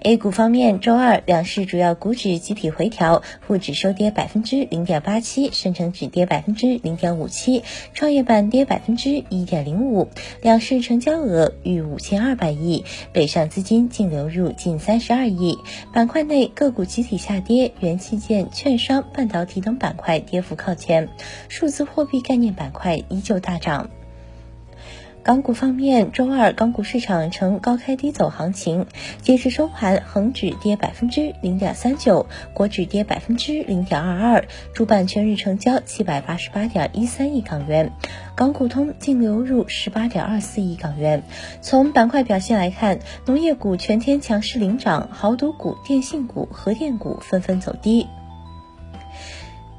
A 股方面，周二两市主要股指集体回调，沪指收跌百分之零点八七，深成指跌百分之零点五七，创业板跌百分之一点零五。两市成交额逾五千二百亿，北上资金净流入近三十二亿。板块内个股集体下跌，元器件、券商、半导体等板块跌幅靠前，数字货币概念板块依旧大涨。港股方面，周二港股市场呈高开低走行情，截至收盘，恒指跌百分之零点三九，国指跌百分之零点二二，主板全日成交七百八十八点一三亿港元，港股通净流入十八点二四亿港元。从板块表现来看，农业股全天强势领涨，豪赌股、电信股、核电股纷纷走低。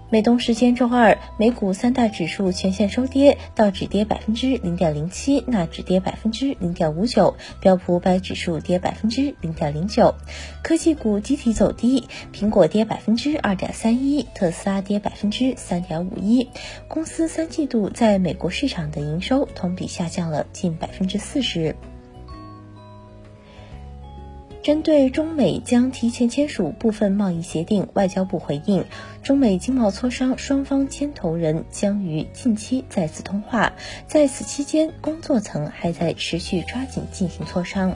美东时间周二，美股三大指数全线收跌，道指跌百分之零点零七，纳指跌百分之零点五九，标普五百指数跌百分之零点零九。科技股集体走低，苹果跌百分之二点三一，特斯拉跌百分之三点五一。公司三季度在美国市场的营收同比下降了近百分之四十。针对中美将提前签署部分贸易协定，外交部回应，中美经贸磋商双方牵头人将于近期再次通话，在此期间，工作层还在持续抓紧进行磋商。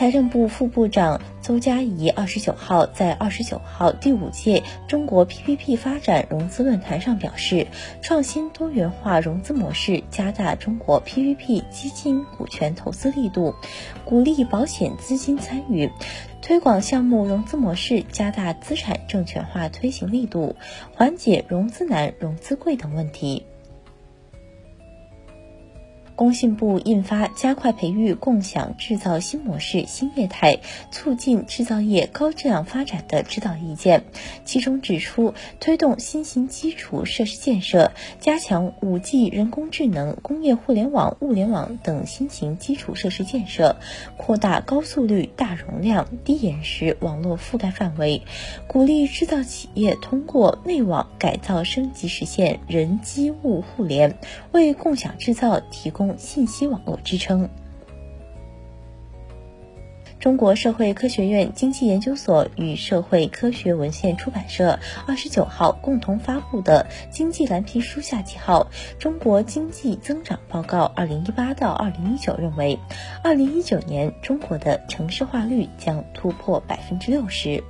财政部副部长邹佳怡二十九号在二十九号第五届中国 PPP 发展融资论坛上表示，创新多元化融资模式，加大中国 PPP 基金股权投资力度，鼓励保险资金参与，推广项目融资模式，加大资产证券化推行力度，缓解融资难、融资贵等问题。工信部印发《加快培育共享制造新模式新业态，促进制造业高质量发展的指导意见》，其中指出，推动新型基础设施建设，加强五 G、人工智能、工业互联网、物联网等新型基础设施建设，扩大高速率、大容量、低延时网络覆盖范围，鼓励制造企业通过内网改造升级，实现人机物互联，为共享制造提供。信息网络支撑。中国社会科学院经济研究所与社会科学文献出版社二十九号共同发布的《经济蓝皮书》下记号《中国经济增长报告（二零一八到二零一九）》认为，二零一九年中国的城市化率将突破百分之六十。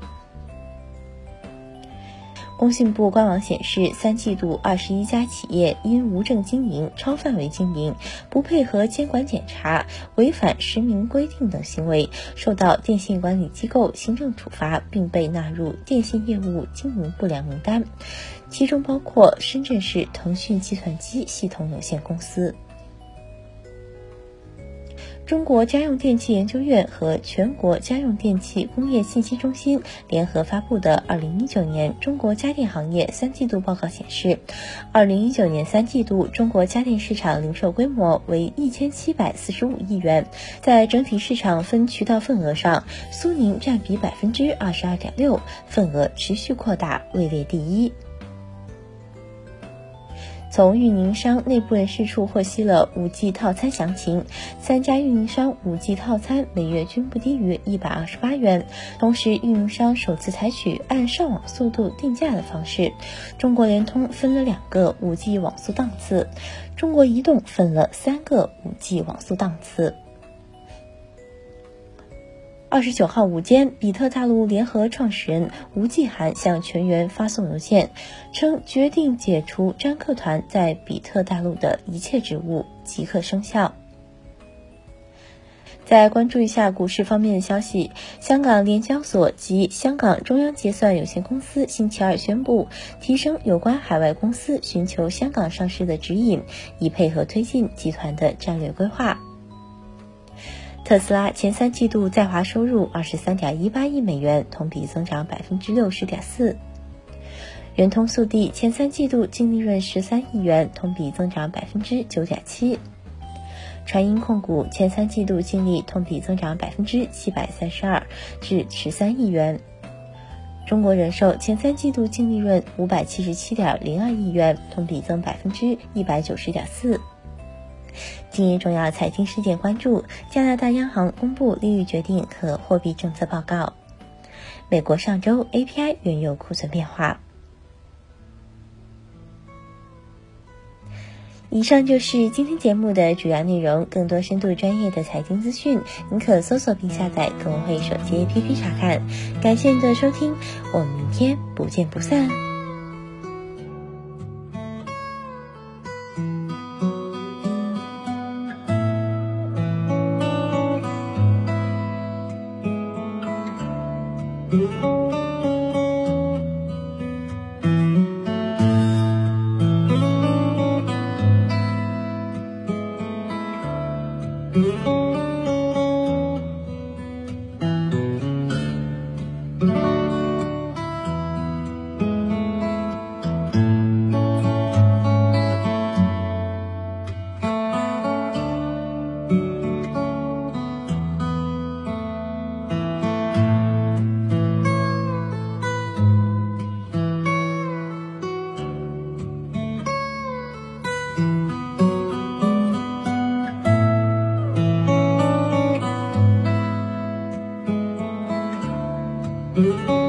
工信部官网显示，三季度二十一家企业因无证经营、超范围经营、不配合监管检查、违反实名规定等行为，受到电信管理机构行政处罚，并被纳入电信业务经营不良名单，其中包括深圳市腾讯计算机系统有限公司。中国家用电器研究院和全国家用电器工业信息中心联合发布的《二零一九年中国家电行业三季度报告》显示，二零一九年三季度中国家电市场零售规模为一千七百四十五亿元，在整体市场分渠道份额上，苏宁占比百分之二十二点六，份额持续扩大，位列第一。从运营商内部人士处获悉了五 G 套餐详情，三家运营商五 G 套餐每月均不低于一百二十八元。同时，运营商首次采取按上网速度定价的方式，中国联通分了两个五 G 网速档次，中国移动分了三个五 G 网速档次。二十九号午间，比特大陆联合创始人吴继寒向全员发送邮件，称决定解除张克团在比特大陆的一切职务，即刻生效。再关注一下股市方面的消息，香港联交所及香港中央结算有限公司星期二宣布，提升有关海外公司寻求香港上市的指引，以配合推进集团的战略规划。特斯拉前三季度在华收入二十三点一八亿美元，同比增长百分之六十点四。圆通速递前三季度净利润十三亿元，同比增长百分之九点七。传音控股前三季度净利同比增长百分之七百三十二，至十三亿元。中国人寿前三季度净利润五百七十七点零二亿元，同比增百分之一百九十点四。今日重要财经事件关注：加拿大央行公布利率决定和货币政策报告；美国上周 API 原油库存变化。以上就是今天节目的主要内容。更多深度专业的财经资讯，您可搜索并下载“更会手机 APP” 查看。感谢您的收听，我们明天不见不散。Música 嗯。